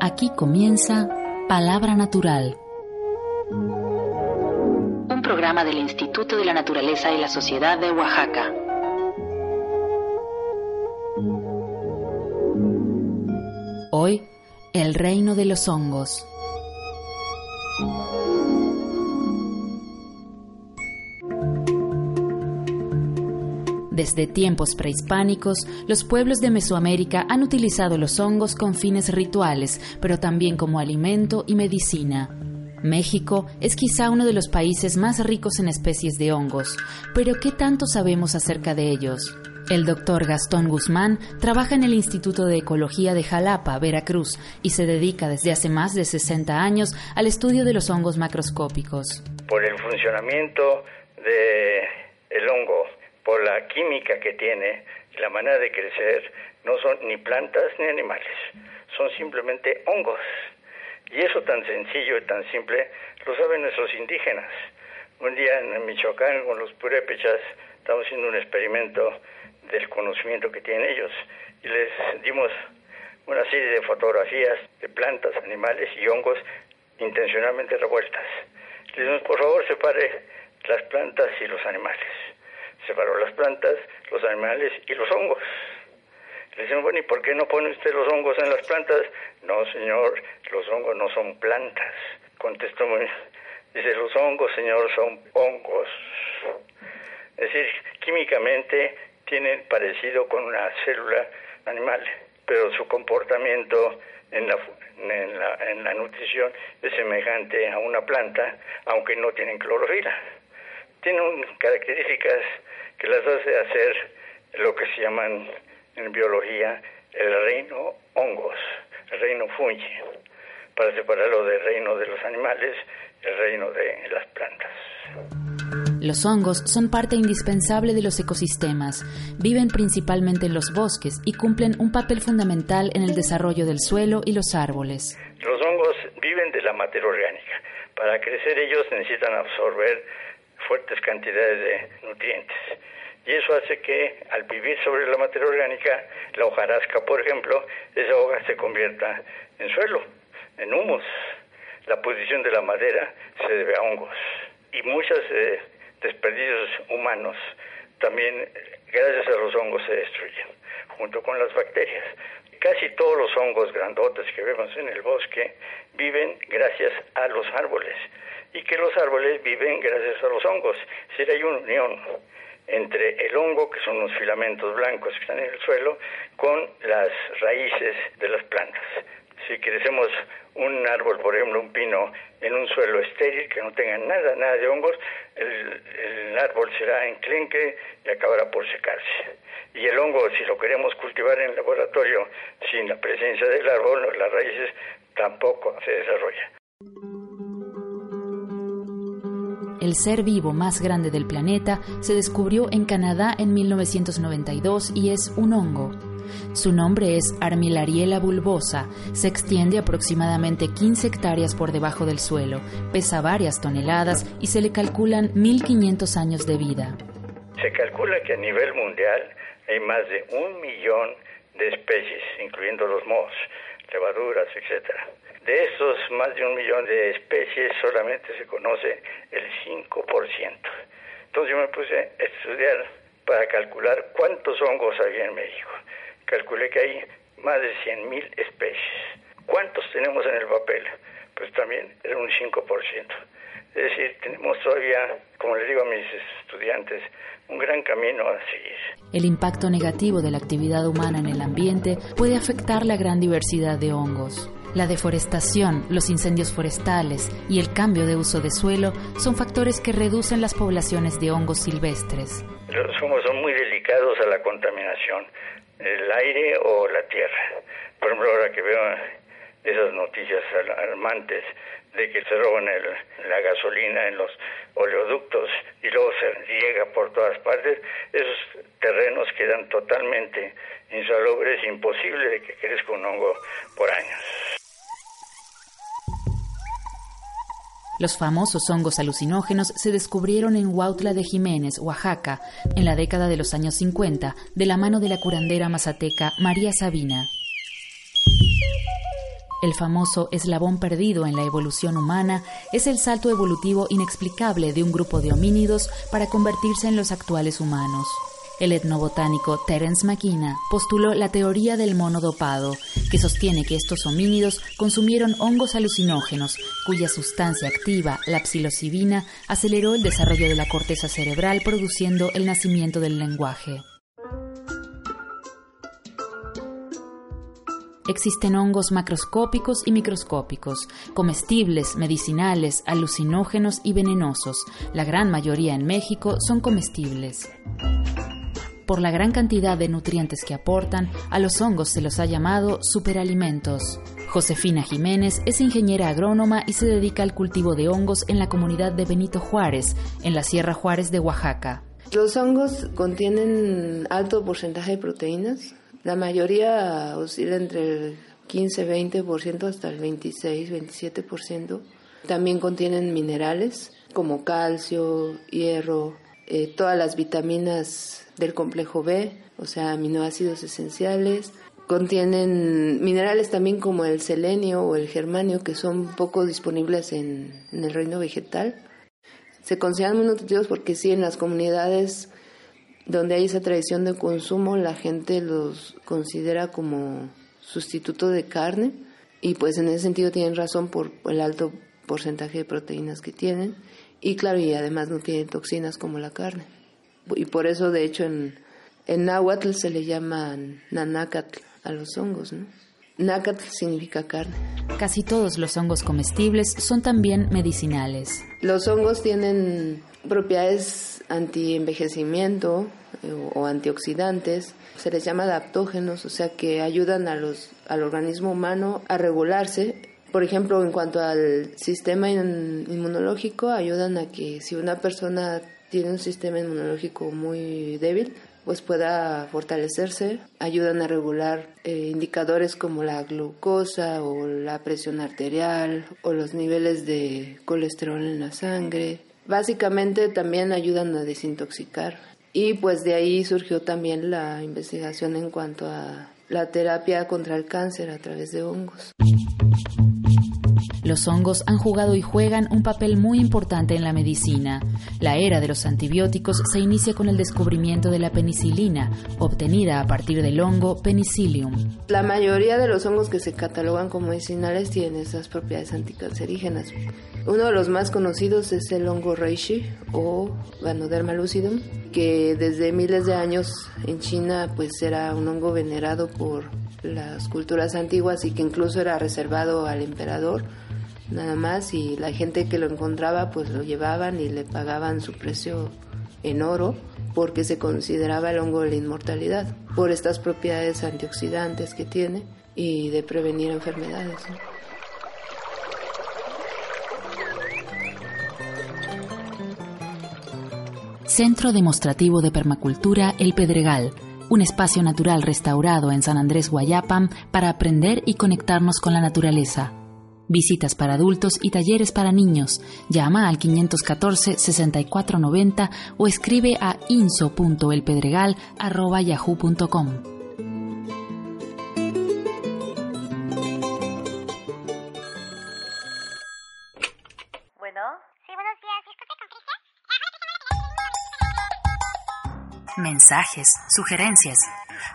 Aquí comienza Palabra Natural. Un programa del Instituto de la Naturaleza y la Sociedad de Oaxaca. Hoy, el reino de los hongos. Desde tiempos prehispánicos, los pueblos de Mesoamérica han utilizado los hongos con fines rituales, pero también como alimento y medicina. México es quizá uno de los países más ricos en especies de hongos, pero ¿qué tanto sabemos acerca de ellos? El doctor Gastón Guzmán trabaja en el Instituto de Ecología de Jalapa, Veracruz, y se dedica desde hace más de 60 años al estudio de los hongos macroscópicos. Por el funcionamiento del hongo por la química que tiene y la manera de crecer, no son ni plantas ni animales, son simplemente hongos. Y eso tan sencillo y tan simple lo saben nuestros indígenas. Un día en Michoacán con los purépechas estamos haciendo un experimento del conocimiento que tienen ellos y les dimos una serie de fotografías de plantas, animales y hongos intencionalmente revueltas. Les dijimos, por favor, separe las plantas y los animales separó las plantas, los animales y los hongos. Le dicen, bueno, ¿y por qué no pone usted los hongos en las plantas? No, señor, los hongos no son plantas. Contestó muy Dice, los hongos, señor, son hongos. Es decir, químicamente tienen parecido con una célula animal, pero su comportamiento en la, en la, en la nutrición es semejante a una planta, aunque no tienen clorofila. Tienen características que las hace hacer lo que se llaman en biología el reino hongos, el reino fungi, para separarlo del reino de los animales, el reino de las plantas. Los hongos son parte indispensable de los ecosistemas, viven principalmente en los bosques y cumplen un papel fundamental en el desarrollo del suelo y los árboles. Los hongos viven de la materia orgánica. Para crecer ellos necesitan absorber fuertes cantidades de nutrientes. Y eso hace que al vivir sobre la materia orgánica, la hojarasca, por ejemplo, esa hoja se convierta en suelo, en humus. La posición de la madera se debe a hongos. Y muchos eh, desperdicios humanos también, gracias a los hongos, se destruyen, junto con las bacterias. Casi todos los hongos grandotes que vemos en el bosque viven gracias a los árboles y que los árboles viven gracias a los hongos. Si hay una unión entre el hongo, que son los filamentos blancos que están en el suelo, con las raíces de las plantas. Si crecemos un árbol, por ejemplo, un pino, en un suelo estéril que no tenga nada, nada de hongos, el, el árbol será enclenque y acabará por secarse. Y el hongo, si lo queremos cultivar en el laboratorio sin la presencia del árbol, las raíces tampoco se desarrolla. El ser vivo más grande del planeta, se descubrió en Canadá en 1992 y es un hongo. Su nombre es Armilariela bulbosa, se extiende aproximadamente 15 hectáreas por debajo del suelo, pesa varias toneladas y se le calculan 1.500 años de vida. Se calcula que a nivel mundial hay más de un millón de especies, incluyendo los mohos, levaduras, etcétera. De estos más de un millón de especies solamente se conoce el 5%. Entonces yo me puse a estudiar para calcular cuántos hongos había en México. Calculé que hay más de 100.000 especies. ¿Cuántos tenemos en el papel? Pues también era un 5%. Es decir, tenemos todavía, como les digo a mis estudiantes, un gran camino a seguir. El impacto negativo de la actividad humana en el ambiente puede afectar la gran diversidad de hongos. La deforestación, los incendios forestales y el cambio de uso de suelo son factores que reducen las poblaciones de hongos silvestres. Los hongos son muy delicados a la contaminación, el aire o la tierra. Por ejemplo, ahora que veo esas noticias alarmantes de que se roban la gasolina en los oleoductos y luego se riega por todas partes, esos terrenos quedan totalmente insalubres, imposible de que crezca un hongo por años. Los famosos hongos alucinógenos se descubrieron en Huautla de Jiménez, Oaxaca, en la década de los años 50, de la mano de la curandera mazateca María Sabina. El famoso eslabón perdido en la evolución humana es el salto evolutivo inexplicable de un grupo de homínidos para convertirse en los actuales humanos. El etnobotánico Terence McKenna postuló la teoría del mono dopado, que sostiene que estos homínidos consumieron hongos alucinógenos, cuya sustancia activa, la psilocibina, aceleró el desarrollo de la corteza cerebral produciendo el nacimiento del lenguaje. Existen hongos macroscópicos y microscópicos, comestibles, medicinales, alucinógenos y venenosos. La gran mayoría en México son comestibles. Por la gran cantidad de nutrientes que aportan, a los hongos se los ha llamado superalimentos. Josefina Jiménez es ingeniera agrónoma y se dedica al cultivo de hongos en la comunidad de Benito Juárez, en la Sierra Juárez de Oaxaca. Los hongos contienen alto porcentaje de proteínas. La mayoría oscila entre el 15-20% hasta el 26-27%. También contienen minerales como calcio, hierro, eh, todas las vitaminas del complejo B, o sea, aminoácidos esenciales. Contienen minerales también como el selenio o el germanio, que son poco disponibles en, el reino vegetal. Se consideran muy nutritivos porque sí, en las comunidades donde hay esa tradición de consumo, la gente los considera como sustituto de carne y pues en ese sentido tienen razón por el alto porcentaje de proteínas que tienen y claro, y además no tienen toxinas como la carne y por eso de hecho en, en náhuatl se le llama nanacatl a los hongos, ¿no? Nácatl significa carne. Casi todos los hongos comestibles son también medicinales. Los hongos tienen propiedades anti-envejecimiento eh, o antioxidantes. Se les llama adaptógenos, o sea que ayudan a los, al organismo humano a regularse. Por ejemplo, en cuanto al sistema inmunológico, ayudan a que si una persona tiene un sistema inmunológico muy débil, pues pueda fortalecerse. Ayudan a regular eh, indicadores como la glucosa o la presión arterial o los niveles de colesterol en la sangre. Básicamente también ayudan a desintoxicar. Y pues de ahí surgió también la investigación en cuanto a la terapia contra el cáncer a través de hongos. Los hongos han jugado y juegan un papel muy importante en la medicina. La era de los antibióticos se inicia con el descubrimiento de la penicilina, obtenida a partir del hongo Penicillium. La mayoría de los hongos que se catalogan como medicinales tienen esas propiedades anticancerígenas. Uno de los más conocidos es el hongo reishi o Ganoderma lucidum, que desde miles de años en China pues era un hongo venerado por las culturas antiguas y que incluso era reservado al emperador nada más y la gente que lo encontraba pues lo llevaban y le pagaban su precio en oro porque se consideraba el hongo de la inmortalidad por estas propiedades antioxidantes que tiene y de prevenir enfermedades. Centro Demostrativo de Permacultura El Pedregal, un espacio natural restaurado en San Andrés Guayapam para aprender y conectarnos con la naturaleza Visitas para adultos y talleres para niños. Llama al 514-6490 o escribe a inso.elpedregal.yahoo.com. Bueno. Sí, buenos días. Mensajes, sugerencias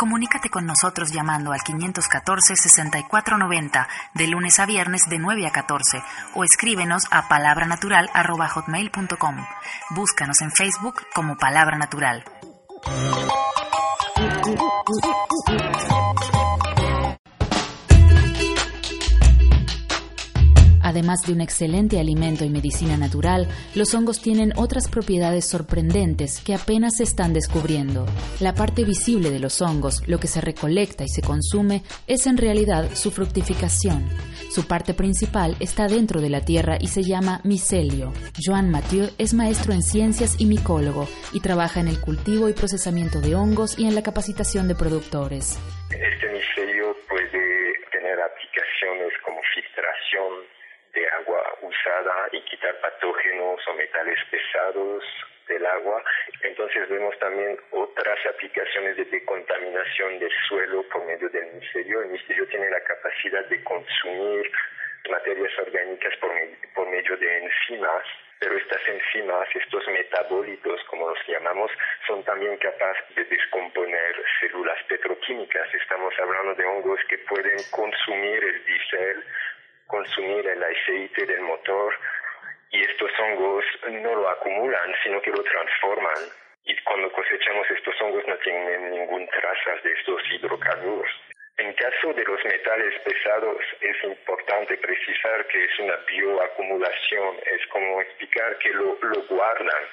Comunícate con nosotros llamando al 514-6490 de lunes a viernes de 9 a 14 o escríbenos a palabranatural.hotmail.com. Búscanos en Facebook como Palabra Natural. Además de un excelente alimento y medicina natural, los hongos tienen otras propiedades sorprendentes que apenas se están descubriendo. La parte visible de los hongos, lo que se recolecta y se consume, es en realidad su fructificación. Su parte principal está dentro de la tierra y se llama micelio. Joan Mathieu es maestro en ciencias y micólogo y trabaja en el cultivo y procesamiento de hongos y en la capacitación de productores. Este micelio puede tener aplicaciones como filtración de agua usada y quitar patógenos o metales pesados del agua. Entonces vemos también otras aplicaciones de decontaminación del suelo por medio del micelio. El micelio tiene la capacidad de consumir materias orgánicas por, medio de enzimas, pero estas enzimas, estos metabolitos, como los llamamos, son también capaces de descomponer células petroquímicas. Estamos hablando de hongos que pueden consumir el diésel, consumir el aceite del motor y estos hongos no lo acumulan, sino que lo transforman. Y cuando cosechamos estos hongos no tienen ningún traza de estos hidrocarburos. En caso de los metales pesados es importante precisar que es una bioacumulación, es como explicar que lo, lo guardan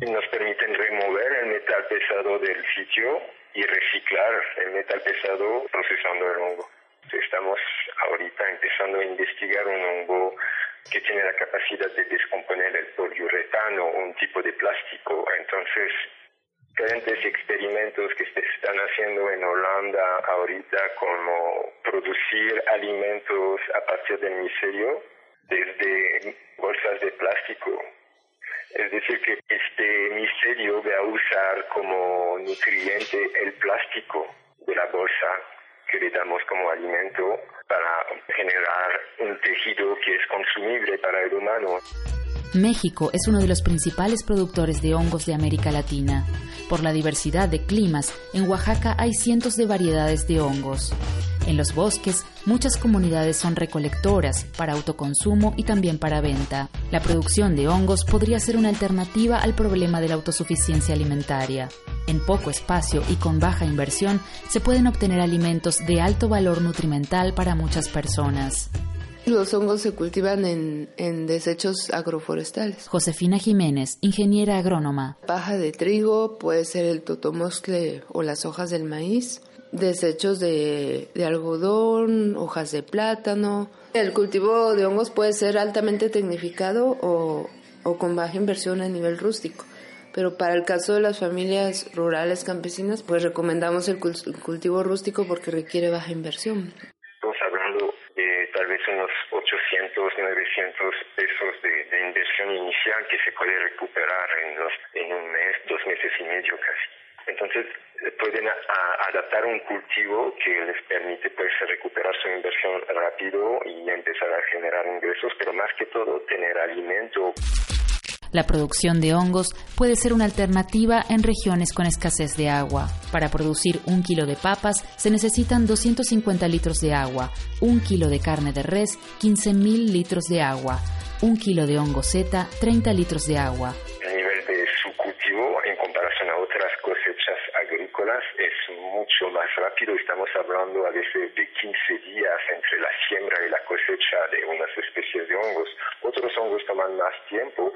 y nos permiten remover el metal pesado del sitio y reciclar el metal pesado procesando el hongo. Estamos ahorita empezando a investigar un hongo que tiene la capacidad de descomponer el poliuretano, un tipo de plástico. Entonces, diferentes experimentos que se están haciendo en Holanda ahorita como producir alimentos a partir del micelio desde bolsas de plástico. Es decir, que este micelio va a usar como nutriente el plástico de la bolsa que le damos como alimento para generar un tejido que es consumible para el humano. México es uno de los principales productores de hongos de América Latina. Por la diversidad de climas, en Oaxaca hay cientos de variedades de hongos. En los bosques, muchas comunidades son recolectoras para autoconsumo y también para venta. La producción de hongos podría ser una alternativa al problema de la autosuficiencia alimentaria. En poco espacio y con baja inversión se pueden obtener alimentos de alto valor nutrimental para muchas personas. Los hongos se cultivan en, en, desechos agroforestales. Josefina Jiménez, ingeniera agrónoma. Paja de trigo, puede ser el totomoscle o las hojas del maíz, desechos de, de algodón, hojas de plátano. El cultivo de hongos puede ser altamente tecnificado o, o con baja inversión a nivel rústico. Pero para el caso de las familias rurales campesinas, pues recomendamos el cultivo rústico porque requiere baja inversión. Estamos hablando de tal vez unos 800, 900 pesos de, inversión inicial que se puede recuperar en, los, en un mes, dos meses y medio casi. Entonces pueden a, adaptar un cultivo que les permite pues recuperar su inversión rápido y empezar a generar ingresos, pero más que todo tener alimento. La producción de hongos puede ser una alternativa en regiones con escasez de agua. Para producir un kilo de papas se necesitan 250 litros de agua, un kilo de carne de res, 15.000 litros de agua, un kilo de hongo zeta, 30 litros de agua. El nivel de su cultivo en comparación a otras cosechas agrícolas es mucho más rápido. Estamos hablando a veces de 15 días entre la siembra y la cosecha de unas especies de hongos. Otros hongos toman más tiempo,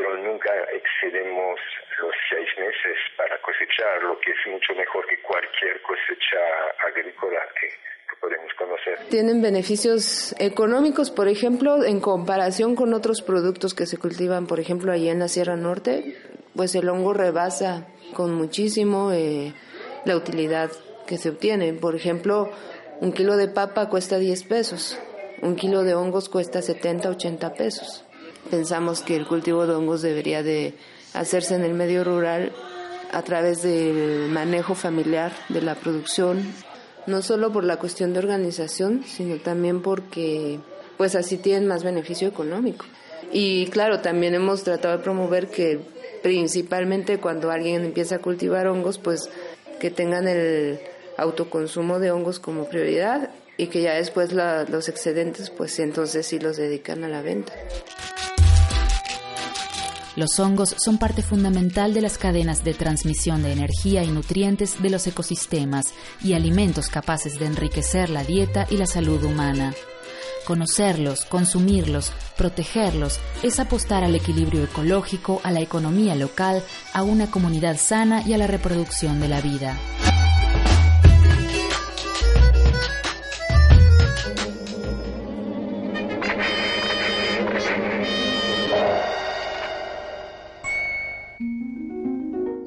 pero nunca excedemos los seis meses para cosechar, lo que es mucho mejor que cualquier cosecha agrícola que, podemos conocer. Tienen beneficios económicos, por ejemplo, en comparación con otros productos que se cultivan, por ejemplo, allí en la Sierra Norte, pues el hongo rebasa con muchísimo eh, la utilidad que se obtiene. Por ejemplo, un kilo de papa cuesta 10 pesos, un kilo de hongos cuesta 70, 80 pesos. Pensamos que el cultivo de hongos debería de hacerse en el medio rural a través del manejo familiar de la producción, no solo por la cuestión de organización, sino también porque pues así tienen más beneficio económico. Y claro, también hemos tratado de promover que principalmente cuando alguien empieza a cultivar hongos, pues que tengan el autoconsumo de hongos como prioridad y que ya después la, los excedentes, pues entonces sí los dedican a la venta. Los hongos son parte fundamental de las cadenas de transmisión de energía y nutrientes de los ecosistemas y alimentos capaces de enriquecer la dieta y la salud humana. Conocerlos, consumirlos, protegerlos, es apostar al equilibrio ecológico, a la economía local, a una comunidad sana y a la reproducción de la vida.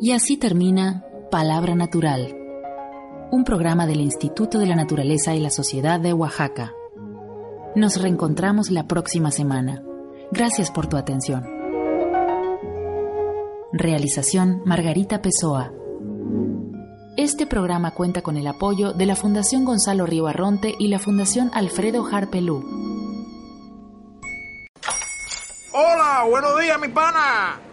Y así termina Palabra Natural, un programa del Instituto de la Naturaleza y la Sociedad de Oaxaca. Nos reencontramos la próxima semana. Gracias por tu atención. Realización Margarita Pessoa. Este programa cuenta con el apoyo de la Fundación Gonzalo Río Arronte y la Fundación Alfredo Harpelú. Hola, buenos días, mi pana.